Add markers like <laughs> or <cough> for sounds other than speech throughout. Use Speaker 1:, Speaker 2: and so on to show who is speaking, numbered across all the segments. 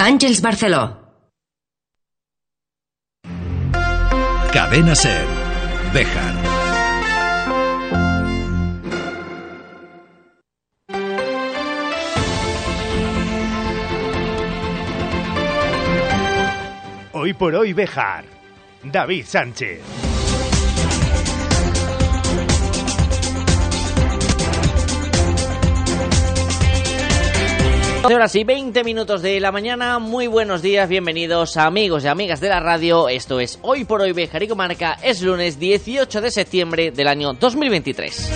Speaker 1: Àngels Barceló.
Speaker 2: Cadena Ser. Béjar.
Speaker 3: Hoy por hoy Bejar. David Sánchez.
Speaker 4: Horas y 20 minutos de la mañana, muy buenos días, bienvenidos amigos y amigas de la radio, esto es Hoy por Hoy Bejar y Comarca, es lunes 18 de septiembre del año 2023.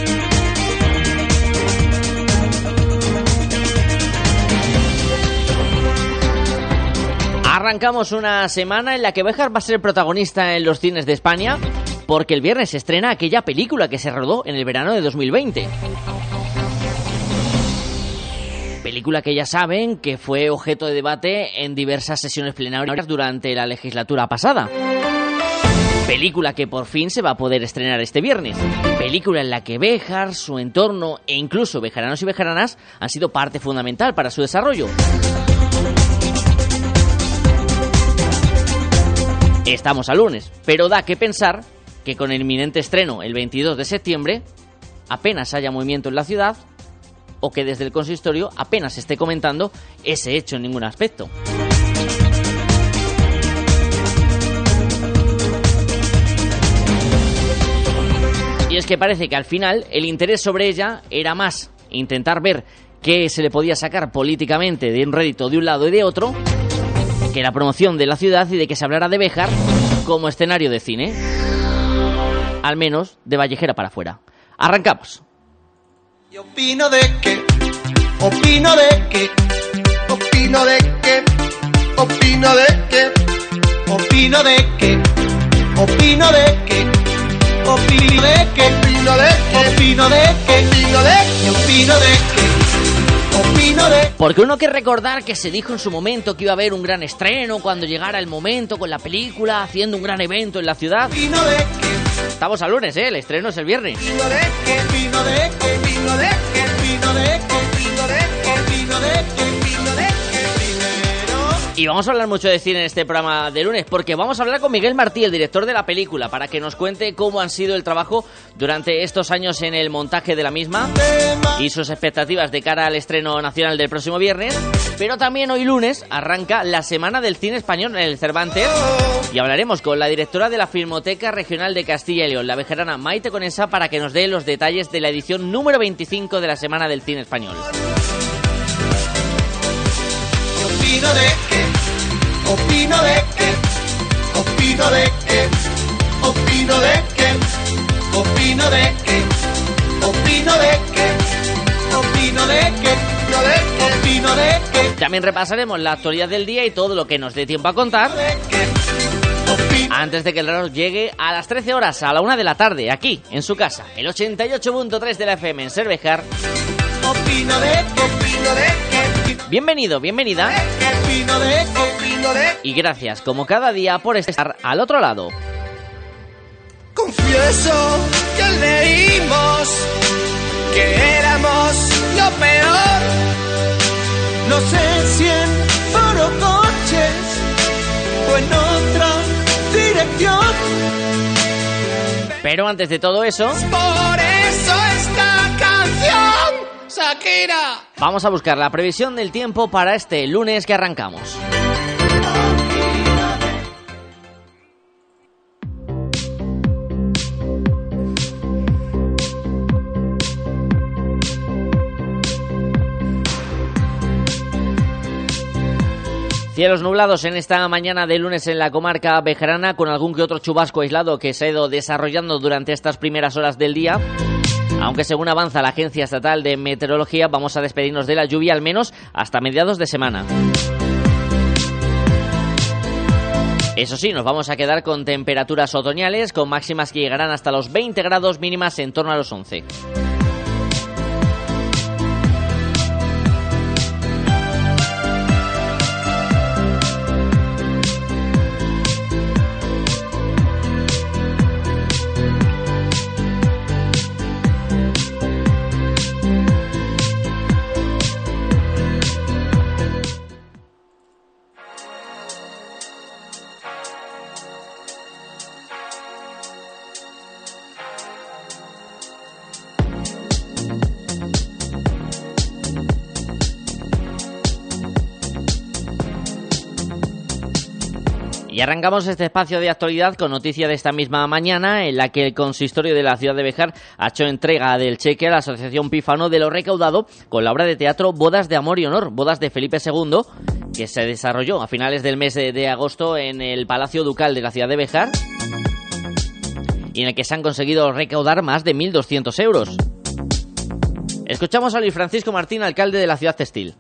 Speaker 4: Arrancamos una semana en la que Bejar va a ser protagonista en los cines de España, porque el viernes se estrena aquella película que se rodó en el verano de 2020 película que ya saben que fue objeto de debate en diversas sesiones plenarias durante la legislatura pasada. Película que por fin se va a poder estrenar este viernes. Película en la que Béjar, su entorno e incluso bejaranos y bejaranas han sido parte fundamental para su desarrollo. Estamos a lunes, pero da que pensar que con el inminente estreno el 22 de septiembre apenas haya movimiento en la ciudad o que desde el consistorio apenas se esté comentando ese hecho en ningún aspecto. Y es que parece que al final el interés sobre ella era más intentar ver qué se le podía sacar políticamente de un rédito de un lado y de otro, que la promoción de la ciudad y de que se hablara de Béjar como escenario de cine. Al menos de Vallejera para afuera. Arrancamos.
Speaker 5: Y opino de que, opino de que, opino de que, opino de que, opino de que, opino de que, opino de que, opino de que, opino de que, opino de que, opino de que.
Speaker 4: Porque uno que recordar que se dijo en su momento que iba a haber un gran estreno cuando llegara el momento con la película, haciendo un gran evento en la ciudad. Estamos al lunes, ¿eh? El estreno es el viernes. Y vamos a hablar mucho de cine en este programa de lunes, porque vamos a hablar con Miguel Martí, el director de la película, para que nos cuente cómo han sido el trabajo durante estos años en el montaje de la misma y sus expectativas de cara al estreno nacional del próximo viernes. Pero también hoy lunes arranca la Semana del Cine Español en el Cervantes y hablaremos con la directora de la Filmoteca Regional de Castilla y León, la vejerana Maite Conesa, para que nos dé los detalles de la edición número 25 de la Semana del Cine Español.
Speaker 5: Opino de que, opino de que, opino de que, opino de que, opino de que, opino de que, opino de que, opino de que,
Speaker 4: También repasaremos la actualidad del día y todo lo que nos dé tiempo a contar antes de que el reloj llegue a las 13 horas, a la 1 de la tarde, aquí, en su casa, el 88.3 de la FM en Cervejar.
Speaker 5: Opino de que, opino de que,
Speaker 4: Bienvenido, bienvenida
Speaker 5: de
Speaker 4: y gracias como cada día por estar al otro lado.
Speaker 5: Confieso que leímos que éramos lo peor. No sé si en foro coches o en otra dirección.
Speaker 4: Pero antes de todo eso,
Speaker 5: Por
Speaker 4: Vamos a buscar la previsión del tiempo para este lunes que arrancamos. Cielos nublados en esta mañana de lunes en la comarca bejarana, con algún que otro chubasco aislado que se ha ido desarrollando durante estas primeras horas del día. Aunque según avanza la Agencia Estatal de Meteorología, vamos a despedirnos de la lluvia al menos hasta mediados de semana. Eso sí, nos vamos a quedar con temperaturas otoñales, con máximas que llegarán hasta los 20 grados mínimas en torno a los 11. Arrancamos este espacio de actualidad con noticia de esta misma mañana en la que el consistorio de la ciudad de Bejar ha hecho entrega del cheque a la Asociación Pífano de lo recaudado con la obra de teatro Bodas de Amor y Honor, Bodas de Felipe II, que se desarrolló a finales del mes de agosto en el Palacio Ducal de la ciudad de Bejar y en el que se han conseguido recaudar más de 1.200 euros. Escuchamos a Luis Francisco Martín, alcalde de la ciudad textil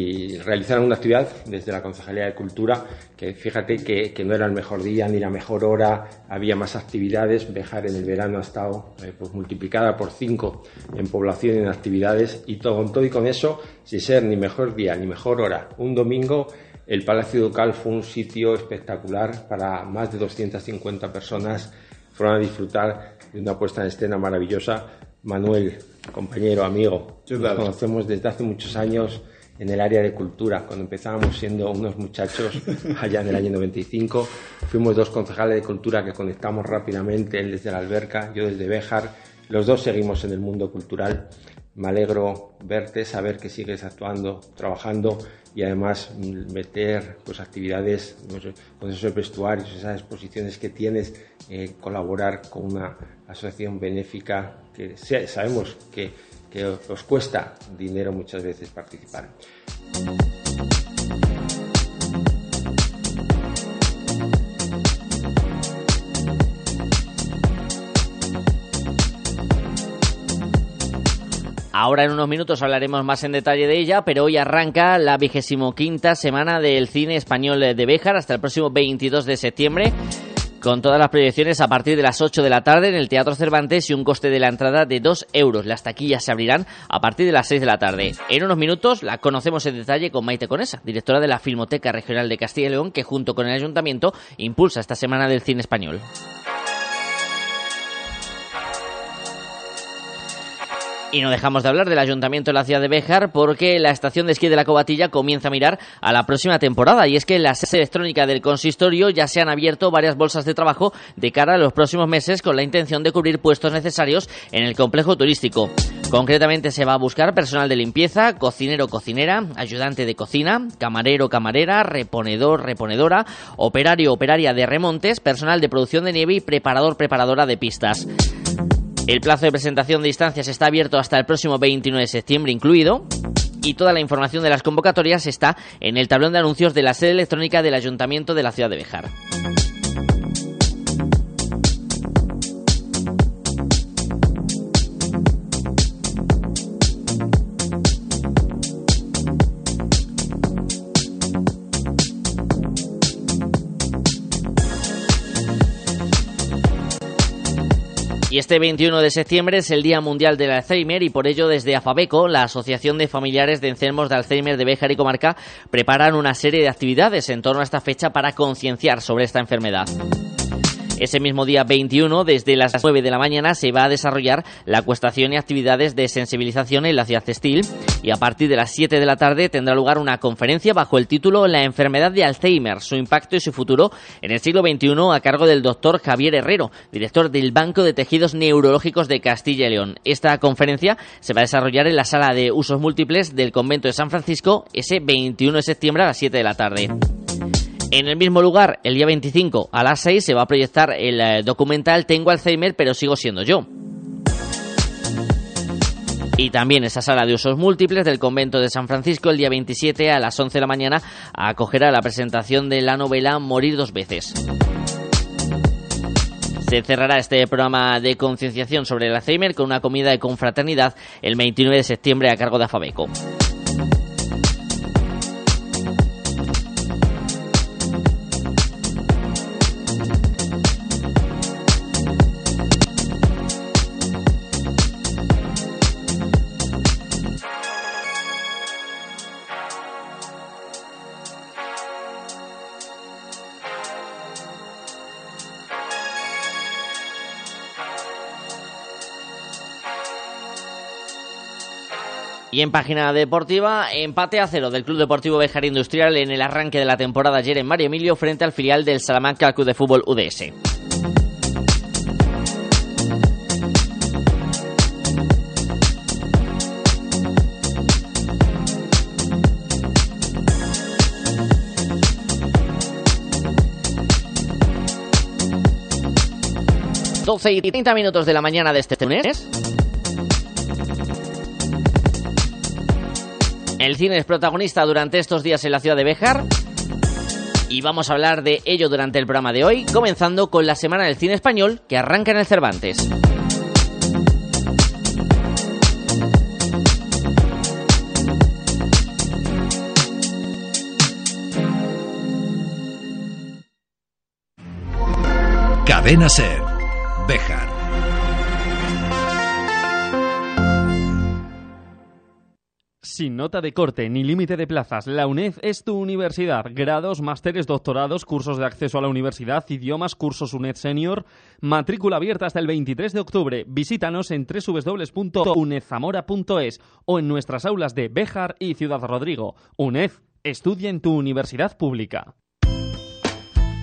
Speaker 1: y realizaron una actividad desde la Concejalía de Cultura que fíjate que, no era el mejor día ni la mejor hora, había más actividades, Bejar en el verano ha estado eh, pues multiplicada por cinco en población y en actividades y todo, con todo y con eso, sin ser ni mejor día ni mejor hora, un domingo el Palacio Ducal fue un sitio espectacular para más de 250 personas, fueron a disfrutar de una puesta en escena maravillosa. Manuel, compañero, amigo, nos conocemos desde hace muchos años en el área de cultura, cuando empezábamos siendo unos muchachos <laughs> allá en el año 95. Fuimos dos concejales de cultura que conectamos rápidamente, él desde la alberca, yo desde Béjar. Los dos seguimos en el mundo cultural. Me alegro verte, saber que sigues actuando, trabajando y además meter pues, actividades pues, con esos vestuarios, esas exposiciones que tienes, eh, colaborar con una asociación benéfica que sabemos que que os cuesta dinero muchas veces participar.
Speaker 4: Ahora en unos minutos hablaremos más en detalle de ella, pero hoy arranca la vigésimo quinta semana del cine español de Béjar hasta el próximo 22 de septiembre con todas las proyecciones a partir de las 8 de la tarde en el Teatro Cervantes y un coste de la entrada de 2 euros. Las taquillas se abrirán a partir de las 6 de la tarde. En unos minutos la conocemos en detalle con Maite Conesa, directora de la Filmoteca Regional de Castilla y León, que junto con el Ayuntamiento impulsa esta Semana del Cine Español. Y no dejamos de hablar del Ayuntamiento de la ciudad de Béjar porque la estación de esquí de la Cobatilla comienza a mirar a la próxima temporada y es que en la sede electrónica del consistorio ya se han abierto varias bolsas de trabajo de cara a los próximos meses con la intención de cubrir puestos necesarios en el complejo turístico. Concretamente se va a buscar personal de limpieza, cocinero cocinera, ayudante de cocina, camarero camarera, reponedor reponedora, operario operaria de remontes, personal de producción de nieve y preparador preparadora de pistas. El plazo de presentación de instancias está abierto hasta el próximo 29 de septiembre incluido y toda la información de las convocatorias está en el tablón de anuncios de la sede electrónica del Ayuntamiento de la ciudad de Bejar. Y este 21 de septiembre es el Día Mundial del Alzheimer y por ello desde AFABECO, la Asociación de Familiares de Enfermos de Alzheimer de Béjar y Comarca, preparan una serie de actividades en torno a esta fecha para concienciar sobre esta enfermedad. Ese mismo día 21, desde las 9 de la mañana, se va a desarrollar la acuestación y actividades de sensibilización en la ciudad textil y a partir de las 7 de la tarde tendrá lugar una conferencia bajo el título La enfermedad de Alzheimer, su impacto y su futuro en el siglo XXI a cargo del doctor Javier Herrero, director del Banco de Tejidos Neurológicos de Castilla y León. Esta conferencia se va a desarrollar en la sala de usos múltiples del convento de San Francisco ese 21 de septiembre a las 7 de la tarde. En el mismo lugar, el día 25 a las 6 se va a proyectar el eh, documental Tengo Alzheimer pero sigo siendo yo. Y también esa sala de usos múltiples del convento de San Francisco el día 27 a las 11 de la mañana acogerá la presentación de la novela Morir dos veces. Se cerrará este programa de concienciación sobre el Alzheimer con una comida de confraternidad el 29 de septiembre a cargo de Afabeco. Y en página deportiva, empate a cero del Club Deportivo Bejar Industrial en el arranque de la temporada ayer en Mario Emilio frente al filial del Salamanca Club de Fútbol UDS. 12 y 30 minutos de la mañana de este lunes. El cine es protagonista durante estos días en la ciudad de Béjar. Y vamos a hablar de ello durante el programa de hoy, comenzando con la Semana del Cine Español que arranca en el Cervantes.
Speaker 2: Cadena Ser. Béjar.
Speaker 6: Sin nota de corte ni límite de plazas, la UNED es tu universidad. Grados, másteres, doctorados, cursos de acceso a la universidad, idiomas, cursos UNED Senior. Matrícula abierta hasta el 23 de octubre. Visítanos en www.unedzamora.es o en nuestras aulas de Béjar y Ciudad Rodrigo. UNED, estudia en tu universidad pública.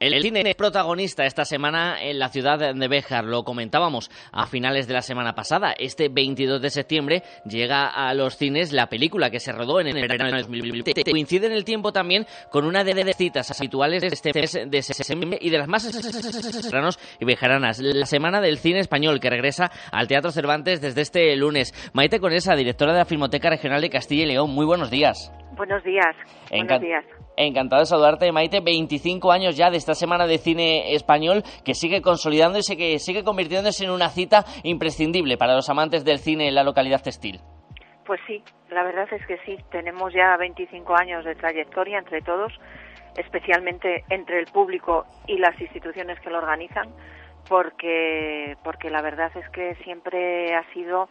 Speaker 4: El cine es protagonista esta semana en la ciudad de Béjar, lo comentábamos a finales de la semana pasada. Este 22 de septiembre llega a los cines la película que se rodó en el verano de 2020. Coincide en el tiempo también con una de las citas habituales de este mes de septiembre y de las más serranos y bejaranas. La semana del cine español que regresa al Teatro Cervantes desde este lunes. Maite Conesa, directora de la Filmoteca Regional de Castilla y León. Muy buenos días.
Speaker 7: Buenos días. Buenos días.
Speaker 4: Encantado de saludarte, Maite. 25 años ya de esta semana de cine español que sigue consolidando y que sigue convirtiéndose en una cita imprescindible para los amantes del cine en la localidad textil.
Speaker 7: Pues sí, la verdad es que sí. Tenemos ya 25 años de trayectoria entre todos, especialmente entre el público y las instituciones que lo organizan, porque, porque la verdad es que siempre ha sido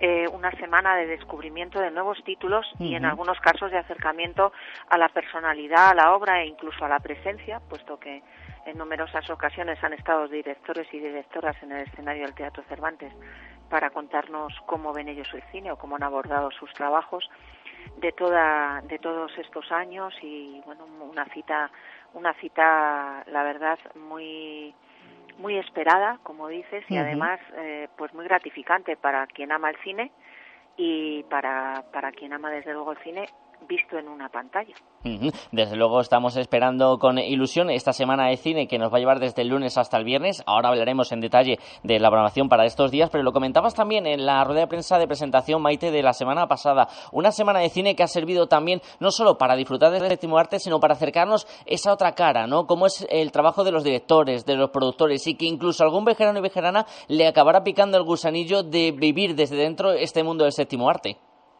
Speaker 7: eh, una semana de descubrimiento de nuevos títulos y en algunos casos de acercamiento a la personalidad, a la obra e incluso a la presencia, puesto que en numerosas ocasiones han estado directores y directoras en el escenario del Teatro Cervantes para contarnos cómo ven ellos el cine o cómo han abordado sus trabajos de toda de todos estos años y bueno una cita una cita la verdad muy muy esperada, como dices, y además eh, pues muy gratificante para quien ama el cine y para, para quien ama desde luego el cine visto en una pantalla.
Speaker 4: Desde luego estamos esperando con ilusión esta semana de cine que nos va a llevar desde el lunes hasta el viernes. Ahora hablaremos en detalle de la programación para estos días, pero lo comentabas también en la rueda de prensa de presentación, Maite, de la semana pasada. Una semana de cine que ha servido también no solo para disfrutar del séptimo arte, sino para acercarnos esa otra cara, ¿no? Cómo es el trabajo de los directores, de los productores y que incluso algún vejerano y vejerana le acabará picando el gusanillo de vivir desde dentro este mundo del séptimo arte.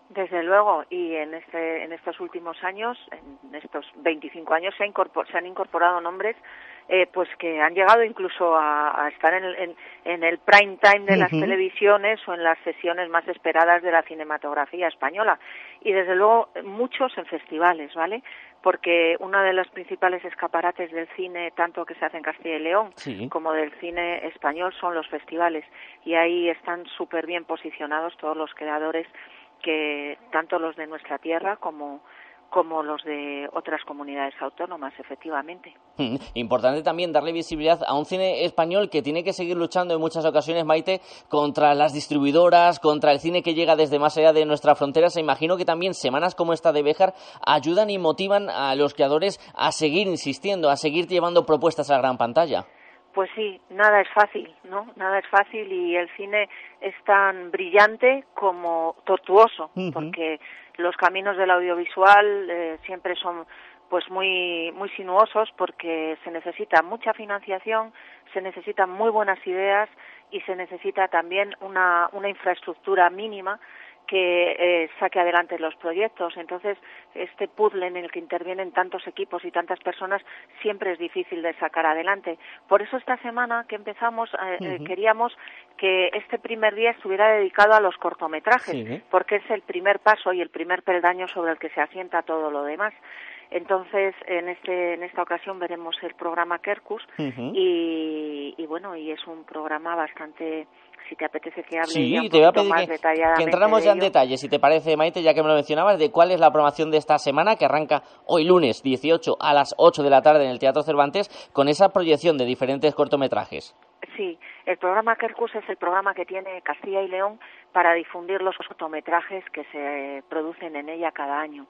Speaker 7: Desde luego, y en, este, en estos últimos años, en estos 25 años, se, se han incorporado nombres eh, pues que han llegado incluso a, estar en el, prime time de las televisiones o en las sesiones más esperadas de la cinematografía española. Y desde luego muchos en festivales, ¿vale? Porque uno de los principales escaparates del cine, tanto que se hace en Castilla y León como del cine español, son los festivales. Y ahí están súper bien posicionados todos los creadores que tanto los de nuestra tierra como como los de otras comunidades autónomas, efectivamente.
Speaker 4: Importante también darle visibilidad a un cine español que tiene que seguir luchando en muchas ocasiones, Maite, contra las distribuidoras, contra el cine que llega desde más allá de nuestra frontera. Se imagino que también semanas como esta de Béjar ayudan y motivan a los creadores a seguir insistiendo, a seguir llevando propuestas a la gran pantalla.
Speaker 7: Pues sí, nada es fácil, ¿no? Nada es fácil y el cine es tan brillante como tortuoso, porque los caminos del audiovisual eh, siempre son pues muy muy sinuosos porque se necesita mucha financiación, se necesitan muy buenas ideas y se necesita también una, una infraestructura mínima que eh, saque adelante los proyectos. Entonces, este puzzle en el que intervienen tantos equipos y tantas personas siempre es difícil de sacar adelante. Por eso esta semana que empezamos eh, eh, queríamos que este primer día estuviera dedicado a los cortometrajes, porque es el primer paso y el primer peldaño sobre el que se asienta todo lo demás. Entonces, en, este, en esta ocasión veremos el programa Kerkus y, y, bueno, y es un programa bastante si te apetece que hable
Speaker 4: sí,
Speaker 7: te
Speaker 4: voy a pedir que, entramos ya en detalle, si te parece, Maite, ya que me lo mencionabas, de cuál es la programación de esta semana que arranca hoy lunes 18 a las 8 de la tarde en el Teatro Cervantes con esa proyección de diferentes cortometrajes.
Speaker 7: Sí, el programa Kerkus es el programa que tiene Castilla y León para difundir los cortometrajes que se producen en ella cada año.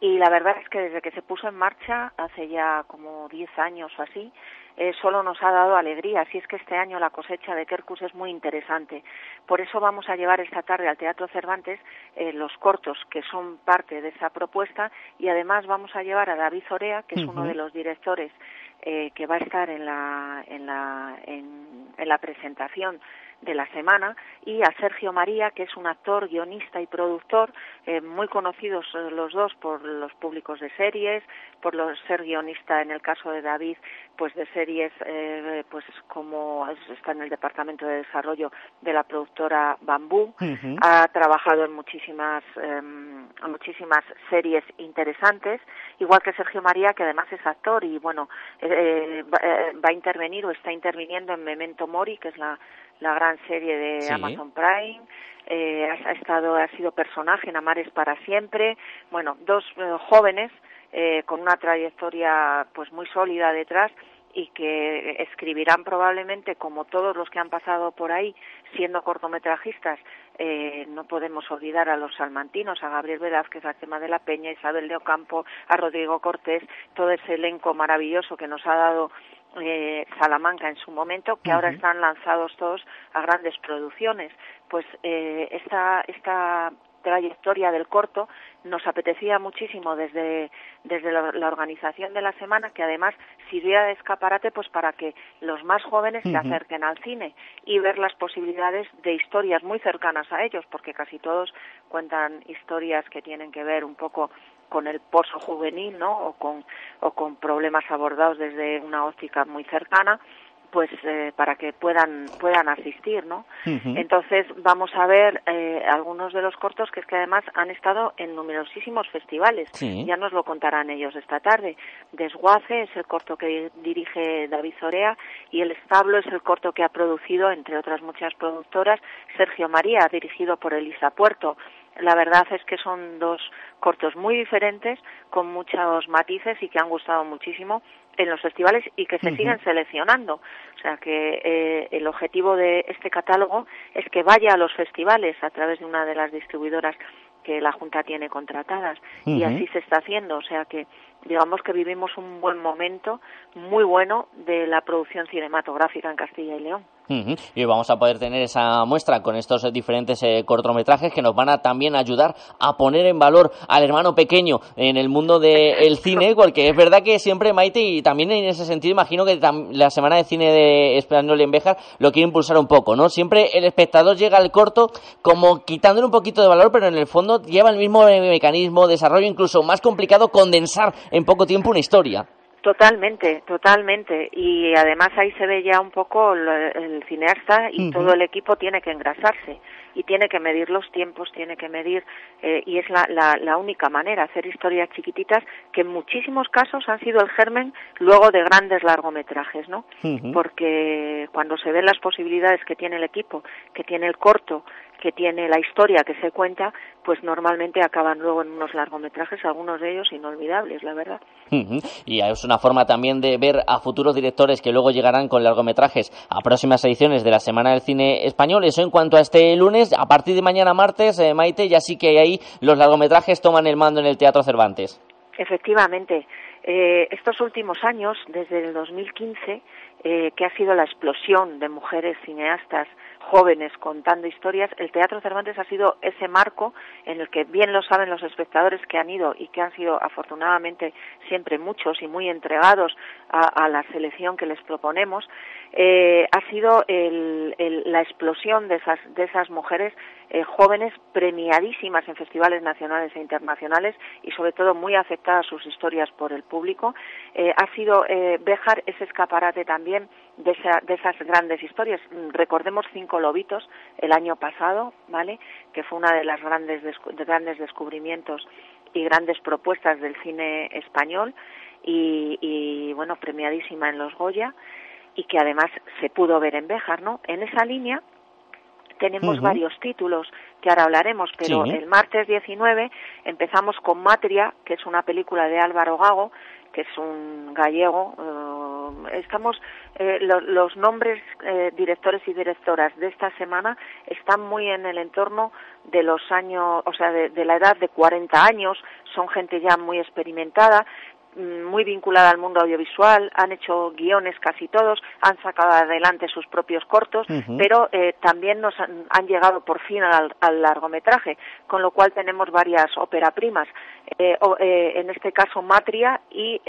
Speaker 7: Y la verdad es que desde que se puso en marcha, hace ya como 10 años o así, eh, solo nos ha dado alegría. Así es que este año la cosecha de Kerkus es muy interesante. Por eso vamos a llevar esta tarde al Teatro Cervantes eh, los cortos que son parte de esa propuesta y además vamos a llevar a David Orea, que es uno de los directores eh, que va a estar en la, en la, en la presentación de la semana y a Sergio María, que es un actor, guionista y productor, eh, muy conocidos eh, los dos por los públicos de series, por los, ser guionista en el caso de David, pues de series, eh, pues como está en el departamento de desarrollo de la productora Bambú, ha trabajado en muchísimas, em, muchísimas series interesantes, igual que Sergio María, que además es actor y bueno, va a intervenir o está interviniendo en Memento Mori, que es la la gran serie de Amazon Prime. Eh, ha, estado, ha sido personaje en Amares para siempre. Bueno, dos eh, jóvenes eh, con una trayectoria pues muy sólida detrás y que escribirán probablemente como todos los que han pasado por ahí siendo cortometrajistas eh, no podemos olvidar a los salmantinos, a Gabriel Velázquez, a Cema de la Peña, a Isabel de Ocampo, a Rodrigo Cortés, todo ese elenco maravilloso que nos ha dado eh, Salamanca en su momento, que ahora están lanzados todos a grandes producciones. Pues eh, esta, esta trayectoria del corto nos apetecía muchísimo desde, desde la, organización de la semana que además sirviera de escaparate pues para que los más jóvenes se acerquen al cine y ver las posibilidades de historias muy cercanas a ellos porque casi todos cuentan historias que tienen que ver un poco con el pozo juvenil, ¿no? O con, o con problemas abordados desde una óptica muy cercana pues eh, para que puedan puedan asistir no entonces vamos a ver eh, algunos de los cortos que es que además han estado en numerosísimos festivales. Ya nos lo contarán ellos esta tarde. Desguace es el corto que dirige David Zorea y El establo es el corto que ha producido entre otras muchas productoras Sergio María dirigido por Elisa Puerto la verdad es que son dos cortos muy diferentes, con muchos matices y que han gustado muchísimo en los festivales y que se siguen seleccionando. O sea que eh, el objetivo de este catálogo es que vaya a los festivales a través de una de las distribuidoras que la Junta tiene contratadas y así se está haciendo. O sea que digamos que vivimos un buen momento muy bueno de la producción cinematográfica en Castilla y León.
Speaker 4: Y vamos a poder tener esa muestra con estos diferentes eh, cortometrajes que nos van a también ayudar a poner en valor al hermano pequeño en el mundo del <laughs> cine, porque es verdad que siempre Maite, y también en ese sentido imagino que la Semana de Cine de Español en lo quiere impulsar un poco, ¿no? Siempre el espectador llega al corto como quitándole un poquito de valor, pero en el fondo lleva el mismo mecanismo, desarrollo incluso más complicado condensar en poco tiempo una historia.
Speaker 7: Totalmente, totalmente. Y además ahí se ve ya un poco el, cineasta y todo el equipo tiene que engrasarse y tiene que medir los tiempos, tiene que medir, eh, y es la, la, la, única manera, hacer historias chiquititas que en muchísimos casos han sido el germen luego de grandes largometrajes, ¿no? Porque cuando se ven las posibilidades que tiene el equipo, que tiene el corto, que tiene la historia que se cuenta, pues normalmente acaban luego en unos largometrajes, algunos de ellos inolvidables, la verdad.
Speaker 4: Y es una forma también de ver a futuros directores que luego llegarán con largometrajes a próximas ediciones de la Semana del Cine Español. Eso en cuanto a este lunes, a partir de mañana martes, eh, Maite, ya sí que ahí los largometrajes toman el mando en el Teatro Cervantes.
Speaker 7: Efectivamente. Eh, estos últimos años, desde el 2015, eh, que ha sido la explosión de mujeres cineastas jóvenes contando historias, el Teatro Cervantes ha sido ese marco en el que bien lo saben los espectadores que han ido y que han sido afortunadamente siempre muchos y muy entregados a, la selección que les proponemos, eh, ha sido la explosión de esas, de esas mujeres eh, jóvenes premiadísimas en festivales nacionales e internacionales y sobre todo muy aceptadas sus historias por el público. Eh, ha sido Béjar ese escaparate también de, de, esas grandes historias. Recordemos Cinco Lobitos el año pasado, ¿vale? Que fue una de las grandes, de grandes descubrimientos y grandes propuestas del cine español y, y, bueno, premiadísima en los Goya y que además se pudo ver en Béjar, ¿no? En esa línea tenemos varios títulos que ahora hablaremos, pero el martes 19 empezamos con Matria, que es una película de Álvaro Gago, que es un gallego. Eh, estamos eh, los nombres eh, directores y directoras de esta semana están muy en el entorno de los años, o sea, de, la edad de 40 años, son gente ya muy experimentada muy vinculada al mundo audiovisual, han hecho guiones casi todos, han sacado adelante sus propios cortos, pero eh, también nos han, llegado por fin al, largometraje, con lo cual tenemos varias ópera primas, eh, eh, en este caso Matria y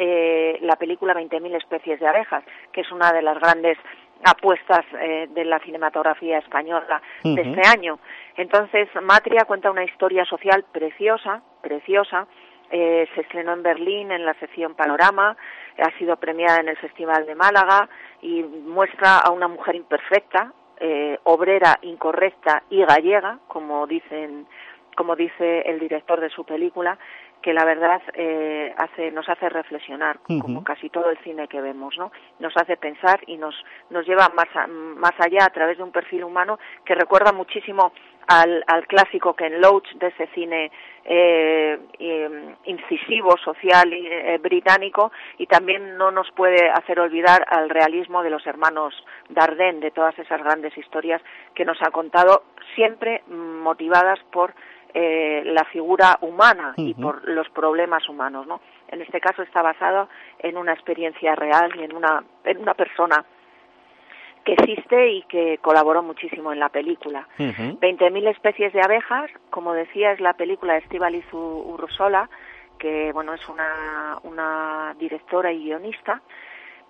Speaker 7: la película 20.000 especies de abejas, que es una de las grandes apuestas de la cinematografía española de este año. Entonces, Matria cuenta una historia social preciosa, preciosa, eh, se estrenó en Berlín en la sección Panorama, ha sido premiada en el Festival de Málaga y muestra a una mujer imperfecta, eh, obrera, incorrecta y gallega, como dicen como dice el director de su película, que la verdad eh, hace, nos hace reflexionar, como casi todo el cine que vemos, ¿no? Nos hace pensar y nos, nos lleva más, más allá a través de un perfil humano que recuerda muchísimo al, al clásico Ken Loach de ese cine eh, incisivo, social eh, británico y también no nos puede hacer olvidar al realismo de los hermanos Dardenne, de todas esas grandes historias que nos ha contado, siempre motivadas por eh, la figura humana y por los problemas humanos, ¿no? En este caso está basado en una experiencia real y en una, en una persona que existe y que colaboró muchísimo en la película. 20.000 especies de abejas, como decía, es la película de Estivaliz Urrosola, que bueno, es una, una directora y guionista,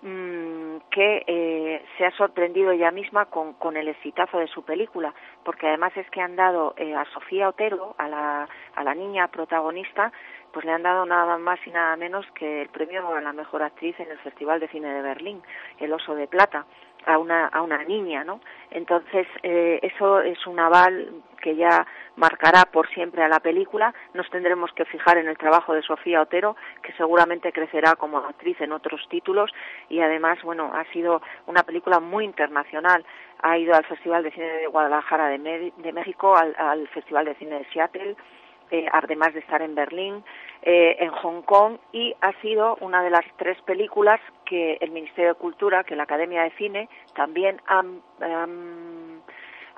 Speaker 7: mm, que eh, se ha sorprendido ella misma con, con, el exitazo de su película, porque además es que han dado eh, a Sofía Otero, a la, a la niña protagonista, pues le han dado nada más y nada menos que el premio a la mejor actriz en el Festival de Cine de Berlín, el Oso de Plata a una, a una niña, ¿no? Entonces, eh, eso es un aval que ya marcará por siempre a la película. Nos tendremos que fijar en el trabajo de Sofía Otero, que seguramente crecerá como actriz en otros títulos y además, bueno, ha sido una película muy internacional. Ha ido al Festival de Cine de Guadalajara de, México, al, al Festival de Cine de Seattle, eh, además de estar en Berlín, eh, en Hong Kong, y ha sido una de las tres películas que el Ministerio de Cultura, que la Academia de Cine, también han,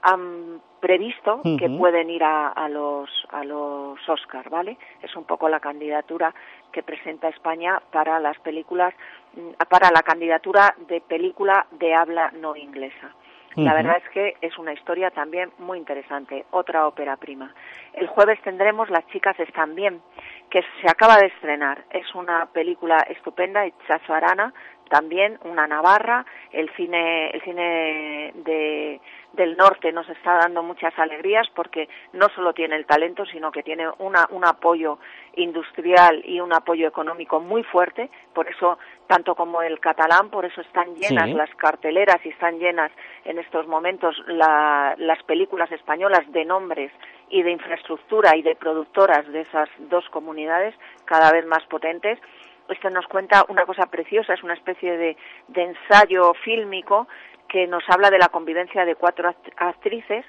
Speaker 7: han, previsto que pueden ir a, a, los a los Oscar, ¿vale? Es un poco la candidatura que presenta España para las películas, mm, para la candidatura de película de habla no inglesa. La verdad es que es una historia también muy interesante, otra ópera prima. El jueves tendremos Las chicas están bien, que se acaba de estrenar. Es una película estupenda, Chazo Arana, también una Navarra, el cine, el cine de, del norte nos está dando muchas alegrías porque no solo tiene el talento, sino que tiene una, un apoyo industrial y un apoyo económico muy fuerte, por eso tanto como el catalán, por eso están llenas las carteleras y están llenas en estos momentos las películas españolas de nombres y de infraestructura y de productoras de esas dos comunidades cada vez más potentes. Esto nos cuenta una cosa preciosa, es una especie de, ensayo fílmico que nos habla de la convivencia de cuatro actrices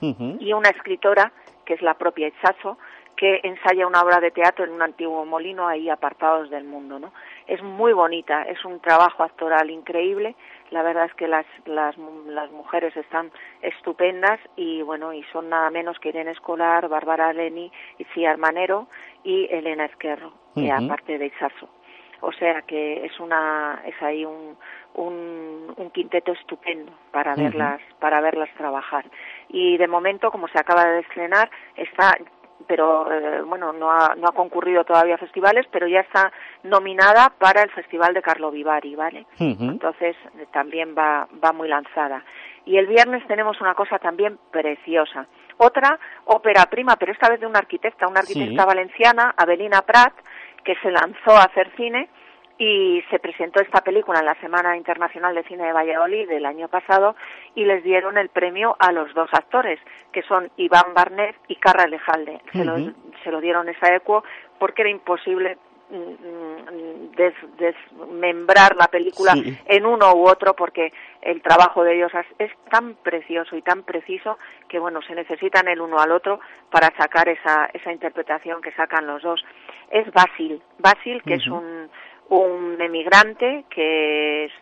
Speaker 7: y una escritora, que es la propia Itzazo, que ensaya una obra de teatro en un antiguo molino ahí apartados del mundo, ¿no? Es muy bonita, es un trabajo actoral increíble, la verdad es que las, las, las mujeres están estupendas y bueno, y son nada menos que Irene Escolar, Bárbara Leni, Cia Manero y Elena Esquerro, aparte de Isaso. O sea que es una es ahí un, un, un quinteto estupendo para verlas para verlas trabajar. Y de momento, como se acaba de estrenar, está pero eh, bueno, no ha, no ha concurrido todavía a festivales, pero ya está nominada para el Festival de Carlo Vivari, ¿vale? Entonces eh, también va, va muy lanzada. Y el viernes tenemos una cosa también preciosa. Otra ópera prima, pero esta vez de una arquitecta, una arquitecta valenciana, Avelina Prat, que se lanzó a hacer cine y se presentó esta película en la Semana Internacional de Cine de Valladolid del año pasado y les dieron el premio a los dos actores, que son Iván Barnet y Carra Lejalde. Se, lo, se lo dieron esa ecuo porque era imposible mm, mm, desmembrar la película en uno u otro porque el trabajo de ellos es, tan precioso y tan preciso que bueno se necesitan el uno al otro para sacar esa, esa interpretación que sacan los dos. Es Basil. Basil que es un un emigrante que es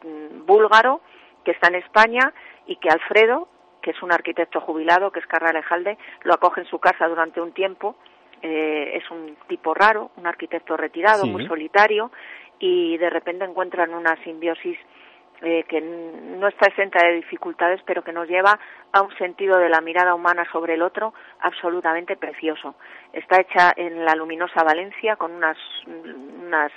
Speaker 7: búlgaro, que está en España y que Alfredo, que es un arquitecto jubilado, que es Carra Alejalde, lo acoge en su casa durante un tiempo. Eh, es un tipo raro, un arquitecto retirado, muy solitario, y de repente encuentran una simbiosis eh, que no está exenta de dificultades, pero que nos lleva a un sentido de la mirada humana sobre el otro absolutamente precioso. Está hecha en la luminosa Valencia con unas, unas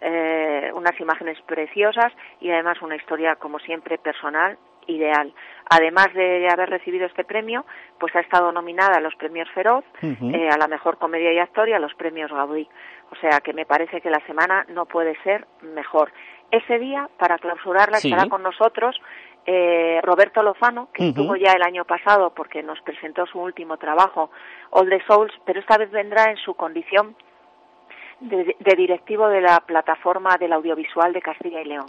Speaker 7: eh, unas imágenes preciosas y además una historia, como siempre, personal ideal. Además de haber recibido este premio, pues ha estado nominada a los premios Feroz, eh, a la mejor comedia y actor y a los premios Gaudí. O sea que me parece que la semana no puede ser mejor. Ese día, para clausurarla, estará con nosotros eh, Roberto Lozano, que estuvo ya el año pasado porque nos presentó su último trabajo, All the Souls, pero esta vez vendrá en su condición de, directivo de la plataforma del audiovisual de Castilla y León,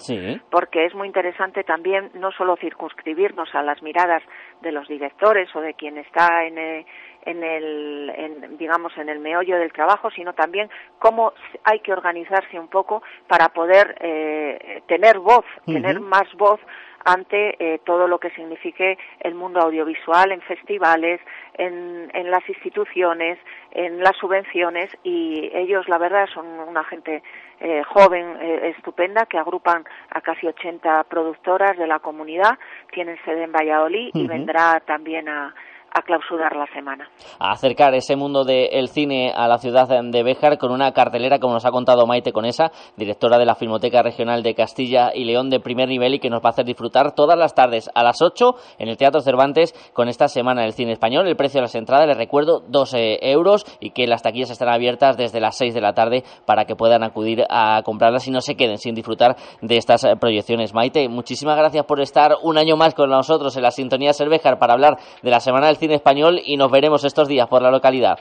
Speaker 7: porque es muy interesante también no solo circunscribirnos a las miradas de los directores o de quien está en el, en el digamos en el meollo del trabajo, sino también cómo hay que organizarse un poco para poder eh, tener voz, tener más voz ante eh, todo lo que signifique el mundo audiovisual en festivales, en, en, las instituciones, en las subvenciones y ellos, la verdad, son una gente eh, joven, eh, estupenda, que agrupan a casi 80 productoras de la comunidad, tienen sede en Valladolid y vendrá también a, a clausurar la semana.
Speaker 4: A acercar ese mundo del cine a la ciudad de Béjar con una cartelera, como nos ha contado Maite Conesa, directora de la Filmoteca Regional de Castilla y León de primer nivel y que nos va a hacer disfrutar todas las tardes a las 8 en el Teatro Cervantes con esta semana del cine español. El precio de las entradas, les recuerdo, 12 euros y que las taquillas estarán abiertas desde las 6 de la tarde para que puedan acudir a comprarlas y no se queden sin disfrutar de estas proyecciones. Maite, muchísimas gracias por estar un año más con nosotros en la sintonía Cervejar para hablar de la semana del cine español y nos veremos estos días por la localidad.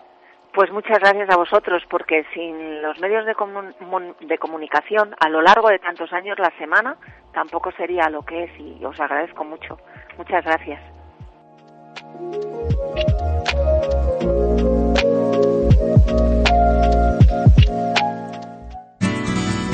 Speaker 7: Pues muchas gracias a vosotros, porque sin los medios de, de, comunicación a lo largo de tantos años la semana tampoco sería lo que es y os agradezco mucho. Muchas gracias.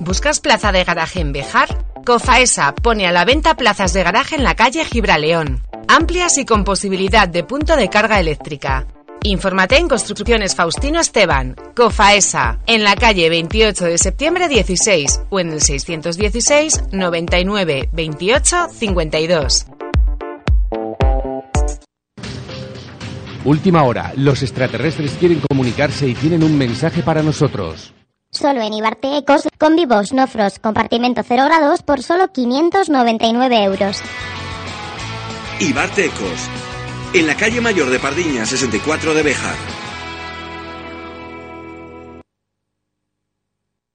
Speaker 8: ¿Buscas plaza de garaje en Bejar? Cofaesa pone a la venta plazas de garaje en la calle Gibraleón, amplias y con posibilidad de punto de carga eléctrica. Infórmate en Construcciones Faustino Esteban, Cofaesa, en la calle 28 de septiembre 16 o en el 616 99 28 52.
Speaker 9: Última hora, los extraterrestres quieren comunicarse y tienen un mensaje para nosotros.
Speaker 10: Solo en Ibarte Ecos, con vivos, no frost, compartimento 0 grados por solo 599 euros.
Speaker 11: Ibarte Ecos, en la calle Mayor de Pardiña, 64 de Bejar.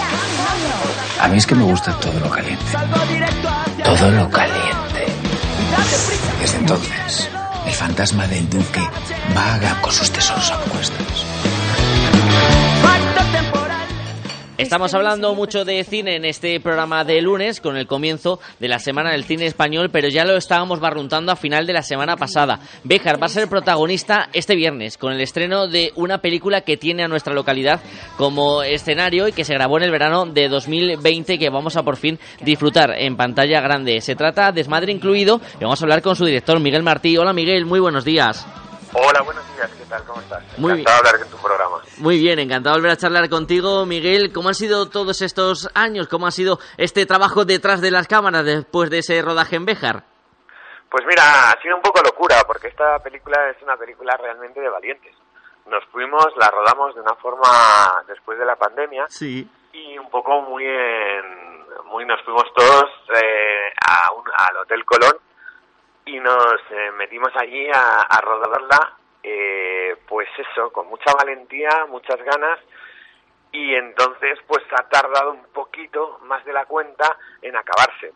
Speaker 12: A mí es que me gusta todo lo caliente. Todo lo caliente. Desde entonces, el fantasma del duque vaga con sus tesoros a.
Speaker 4: Estamos hablando mucho de cine en este programa de lunes, con el comienzo de la Semana del Cine Español, pero ya lo estábamos barruntando a final de la semana pasada. Béjar va a ser protagonista este viernes, con el estreno de una película que tiene a nuestra localidad como escenario y que se grabó en el verano de 2020 que vamos a por fin disfrutar en pantalla grande. Se trata de Desmadre Incluido y vamos a hablar con su director, Miguel Martí. Hola Miguel, muy buenos días.
Speaker 13: Hola, buenos días, ¿qué tal? ¿Cómo estás?
Speaker 4: Muy
Speaker 13: encantado de hablar en tu programa.
Speaker 4: Muy bien, encantado de volver a charlar contigo, Miguel. ¿Cómo han sido todos estos años? ¿Cómo ha sido este trabajo detrás de las cámaras después de ese rodaje en Béjar?
Speaker 13: Pues mira, ha sido un poco locura, porque esta película es una película realmente de valientes. Nos fuimos, la rodamos de una forma después de la pandemia.
Speaker 4: Sí.
Speaker 13: Y un poco muy en, muy nos fuimos todos eh, a un, al Hotel Colón nos eh, metimos allí a, a rodarla, eh, pues eso, con mucha valentía, muchas ganas, y entonces pues ha tardado un poquito más de la cuenta en acabarse.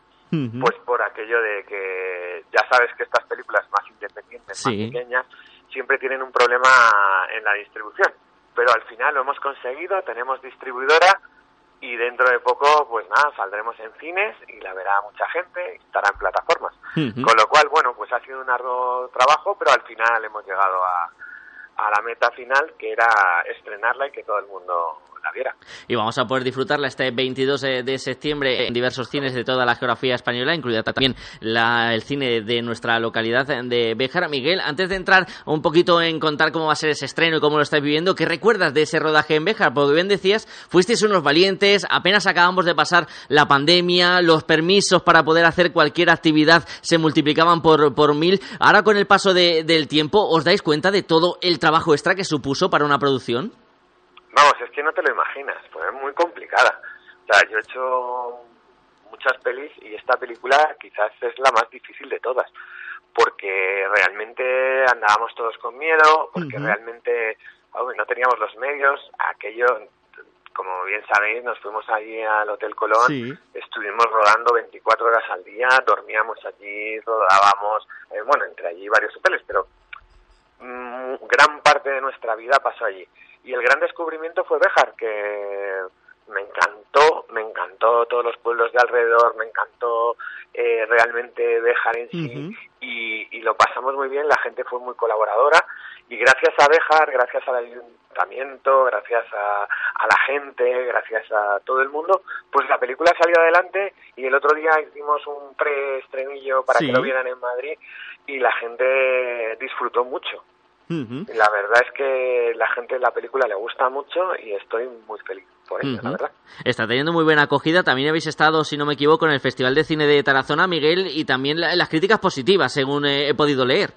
Speaker 13: Pues por aquello de que ya sabes que estas películas más independientes,
Speaker 4: Sí.
Speaker 13: más pequeñas, siempre tienen un problema en la distribución. Pero al final lo hemos conseguido, tenemos distribuidora y dentro de poco, pues nada, saldremos en cines y la verá mucha gente y estará en plataformas. Con lo cual, bueno, pues ha sido un arduo trabajo, pero al final hemos llegado a, a la meta final, que era estrenarla y que todo el mundo
Speaker 4: Y vamos a poder disfrutarla este 22 de, de septiembre en diversos cines de toda la geografía española, incluida también la- el cine de nuestra localidad de Béjar. Miguel, antes de entrar un poquito en contar cómo va a ser ese estreno y cómo lo estáis viviendo, ¿qué recuerdas de ese rodaje en Béjar? Porque bien decías, fuisteis unos valientes, apenas acabamos de pasar la pandemia, los permisos para poder hacer cualquier actividad se multiplicaban por, por mil. Ahora con el paso de- del tiempo, ¿os dais cuenta de todo el trabajo extra que supuso para una producción?
Speaker 13: Vamos, es que no te lo imaginas, pues es muy complicada. O sea, yo he hecho muchas pelis y esta película quizás es la más difícil de todas, porque realmente andábamos todos con miedo, porque realmente no teníamos los medios, aquello, como bien sabéis, nos fuimos allí al Hotel Colón,
Speaker 14: Sí.
Speaker 13: estuvimos rodando 24 horas al día, dormíamos allí, rodábamos, eh, bueno, entre allí varios hoteles, pero mm, gran parte de nuestra vida pasó allí. Y el gran descubrimiento fue Béjar, que me encantó, me encantó todos los pueblos de alrededor, me encantó eh, realmente Béjar en sí y, y lo pasamos muy bien, la gente fue muy colaboradora y gracias a Béjar, gracias al ayuntamiento, gracias a, a la gente, gracias a todo el mundo, pues la película salió adelante y el otro día hicimos un preestrenillo para
Speaker 4: Sí.
Speaker 13: que lo vieran en Madrid y la gente disfrutó mucho. La verdad es que la gente de la película le gusta mucho y estoy muy feliz por ello, la
Speaker 4: Ujú.
Speaker 13: verdad.
Speaker 4: Está teniendo muy buena acogida. También habéis estado, si no me equivoco, en el Festival de Cine de Tarazona, Miguel, y también la- las críticas positivas, según eh, he podido leer.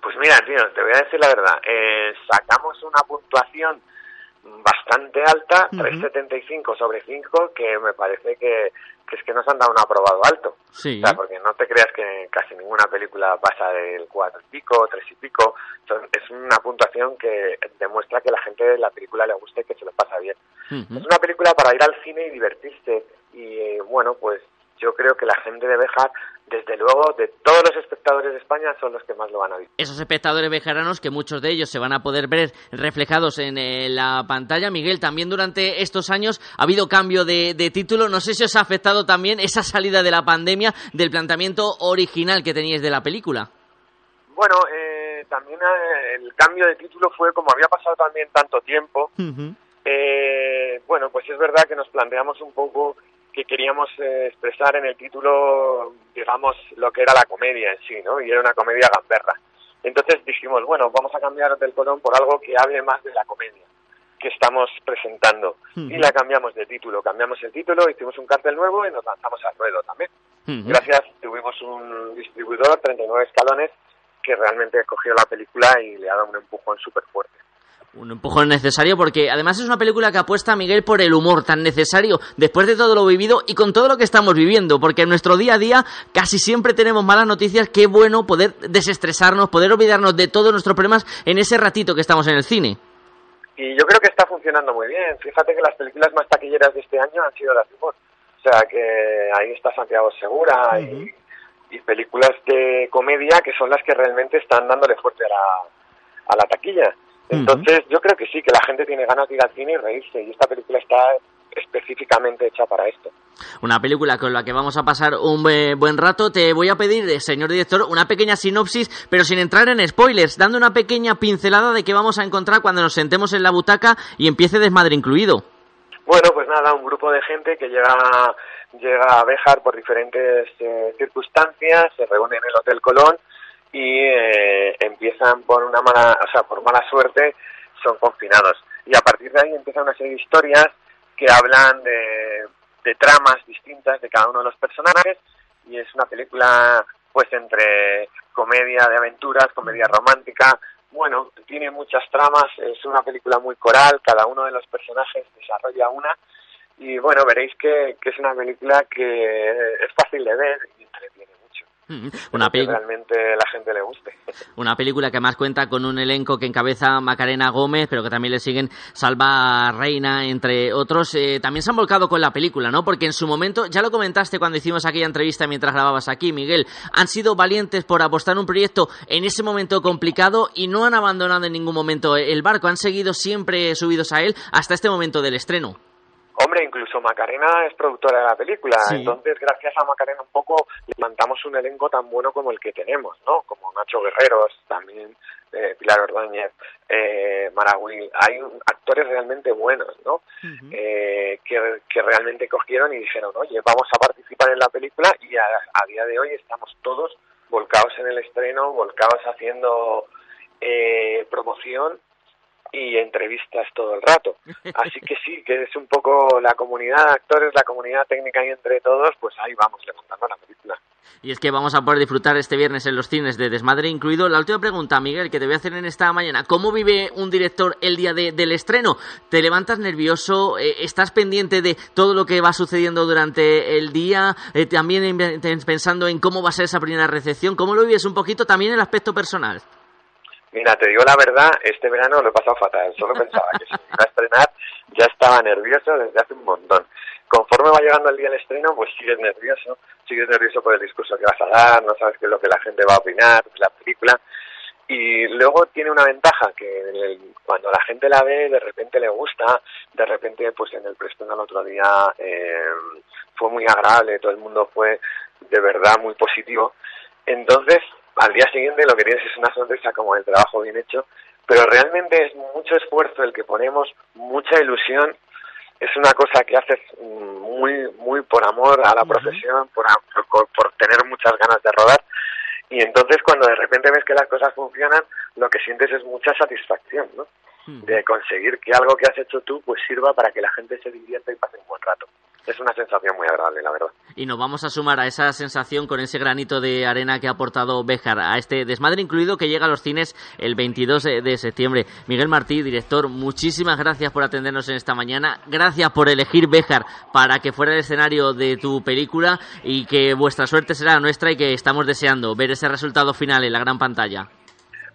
Speaker 13: Pues mira, tío, te voy a decir la verdad. Eh, sacamos una puntuación bastante alta,
Speaker 4: Ujú.
Speaker 13: 3,75 sobre 5, que me parece que, que es que nos han dado un aprobado alto.
Speaker 4: Sí.
Speaker 13: O sea, porque no te creas que casi ninguna película pasa del 4 y pico, 3 y pico. Son- es una puntuación que demuestra que la gente de la película le gusta y que se lo pasa bien. Es una película para ir al cine y divertirse. Y eh, bueno, pues yo creo que la gente de Bejar, desde luego, de todos los espectadores de España, son los que más lo van a ver.
Speaker 4: Esos espectadores bejaranos, que muchos de ellos se van a poder ver reflejados en eh, la pantalla. Miguel, también durante estos años ha habido cambio de, de título. No sé si os ha afectado también esa salida de la pandemia del planteamiento original que teníais de la película.
Speaker 13: Bueno, eh, también eh, el cambio de título fue como había pasado también tanto tiempo. Eh, bueno, pues es verdad que nos planteamos un poco que queríamos eh, expresar en el título, digamos, lo que era la comedia en sí, ¿no? Y era una comedia gamberra. Entonces dijimos, bueno, vamos a cambiar del colón por algo que hable más de la comedia. que estamos presentando. Y la cambiamos de título, cambiamos el título, hicimos un cartel nuevo y nos lanzamos al ruedo también. Gracias, tuvimos un distribuidor, 39 escalones, que realmente cogió la película y le ha dado un empujón súper fuerte.
Speaker 4: Un empujón necesario porque además es una película que apuesta, Miguel, por el humor tan necesario después de todo lo vivido y con todo lo que estamos viviendo, porque en nuestro día a día casi siempre tenemos malas noticias, qué bueno poder desestresarnos, poder olvidarnos de todos nuestros problemas en ese ratito que estamos en el cine.
Speaker 13: Y yo creo que está funcionando muy bien. Fíjate que las películas más taquilleras de este año han sido las de humor. O sea que ahí está Santiago Segura y, y películas de comedia que son las que realmente están dándole fuerte a la, a la taquilla. Entonces, yo creo que sí, que la gente tiene ganas de ir al cine y reírse, y esta película está específicamente hecha para esto.
Speaker 4: Una película con la que vamos a pasar un buen rato. Te voy a pedir, eh, señor director, una pequeña sinopsis, pero sin entrar en spoilers, dando una pequeña pincelada de qué vamos a encontrar cuando nos sentemos en la butaca y empiece desmadre incluido.
Speaker 13: Bueno, pues nada, un grupo de gente que llega, llega a Béjar por diferentes eh, circunstancias, se reúne en el Hotel Colón y eh, empiezan por una mala, o sea, por mala suerte, son confinados. Y a partir de ahí empieza una serie de historias que hablan de, de tramas distintas de cada uno de los personajes y es una película pues entre comedia de aventuras, comedia romántica, bueno, tiene muchas tramas, es una película muy coral, cada uno de los personajes desarrolla una y bueno, veréis que, que es una película que es fácil de ver y. <laughs>
Speaker 4: Una
Speaker 13: que realmente la gente le guste. <laughs>
Speaker 4: Una película que además cuenta con un elenco que encabeza Macarena Gómez, pero que también le siguen Salva Reina, entre otros. Eh, también se han volcado con la película, ¿no? Porque en su momento, ya lo comentaste cuando hicimos aquella entrevista mientras grababas aquí, Miguel, han sido valientes por apostar en un proyecto en ese momento complicado y no han abandonado en ningún momento el barco, han seguido siempre subidos a él hasta este momento del estreno.
Speaker 13: Hombre, incluso Macarena es productora de la película,
Speaker 4: Sí.
Speaker 13: entonces gracias a Macarena un poco levantamos un elenco tan bueno como el que tenemos, ¿no? Como Nacho Guerreros, también eh, Pilar Ordóñez, eh, Maragüil, hay un- actores realmente buenos, ¿no? Eh, que, que realmente cogieron y dijeron, oye, vamos a participar en la película y a, a día de hoy estamos todos volcados en el estreno, volcados haciendo eh, promoción y entrevistas todo el rato. <laughs> Así que sí, que es un poco la comunidad de actores, la comunidad técnica y entre todos, pues ahí vamos levantando la película.
Speaker 4: Y es que vamos a poder disfrutar este viernes en los cines de Desmadre incluido. La última pregunta, Miguel, que te voy a hacer en esta mañana. ¿Cómo vive un director el día de- del estreno? ¿Te levantas nervioso? Eh, ¿Estás pendiente de todo lo que va sucediendo durante el día? Eh, también en- en- pensando en cómo va a ser esa primera recepción. ¿Cómo lo vives un poquito también el aspecto personal?
Speaker 13: Mira, te digo la verdad, este verano lo he pasado fatal. Solo pensaba que si me iba a estrenar ya estaba nervioso desde hace un montón. Conforme va llegando el día del estreno, pues sigues nervioso, sigues nervioso por el discurso que vas a dar, no sabes qué es lo que la gente va a opinar la película. Y luego tiene una ventaja, que cuando la gente la ve, de repente le gusta, de repente, pues en el preestreno el otro día eh, fue muy agradable, todo el mundo fue de verdad muy positivo. Entonces, al día siguiente lo que tienes es una sonrisa como el trabajo bien hecho, pero realmente es mucho esfuerzo el que ponemos, mucha ilusión, es una cosa que haces mm, muy muy por amor a la profesión, por, por, por tener muchas ganas de rodar, y entonces cuando de repente ves que las cosas funcionan, lo que sientes es mucha satisfacción, ¿no? De conseguir que algo que has hecho tú pues sirva para que la gente se divierta y pase un buen rato. Es una sensación muy agradable, la verdad.
Speaker 4: Y nos vamos a sumar a esa sensación con ese granito de arena que ha aportado Béjar a este desmadre incluido que llega a los cines el 22 de septiembre. Miguel Martí, director, muchísimas gracias por atendernos en esta mañana. Gracias por elegir Béjar para que fuera el escenario de tu película y que vuestra suerte será nuestra y que estamos deseando ver ese resultado final en la gran pantalla.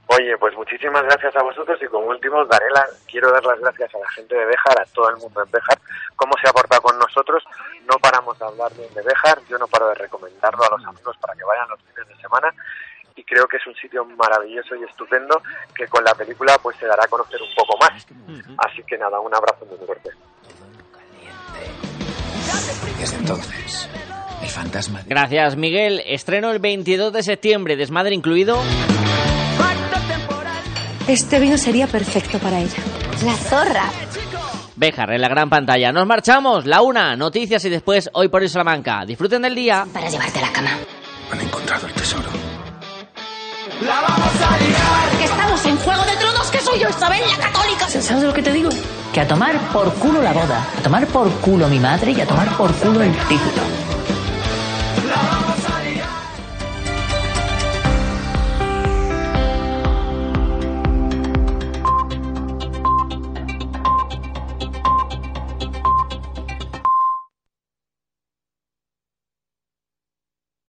Speaker 13: Oye, pues muchísimas gracias a vosotros y como último daré la- quiero dar las gracias a la gente de Béjar, a todo el mundo en Béjar, cómo se ha portado con nosotros. No paramos de hablar bien de Béjar, yo no paro de recomendarlo a los amigos para que vayan los fines de semana y creo que es un sitio maravilloso y estupendo que con la película pues se dará a conocer un poco más. Así que nada, un abrazo muy fuerte.
Speaker 12: Desde entonces, el fantasma de...
Speaker 4: Gracias, Miguel. Estreno el 22 de septiembre, desmadre incluido.
Speaker 15: Este vino sería perfecto para ella.
Speaker 10: La zorra.
Speaker 4: Béjar en la gran pantalla. Nos marchamos. La una, noticias y después hoy por hoy Salamanca. Disfruten del día.
Speaker 10: Para llevarte a la cama.
Speaker 12: Han encontrado el tesoro.
Speaker 14: Que estamos en Juego de Tronos, que soy yo, Isabel la Católica.
Speaker 15: ¿Sabes lo que te digo?
Speaker 14: que a tomar por culo la boda, a tomar por culo mi madre y a tomar por culo el título.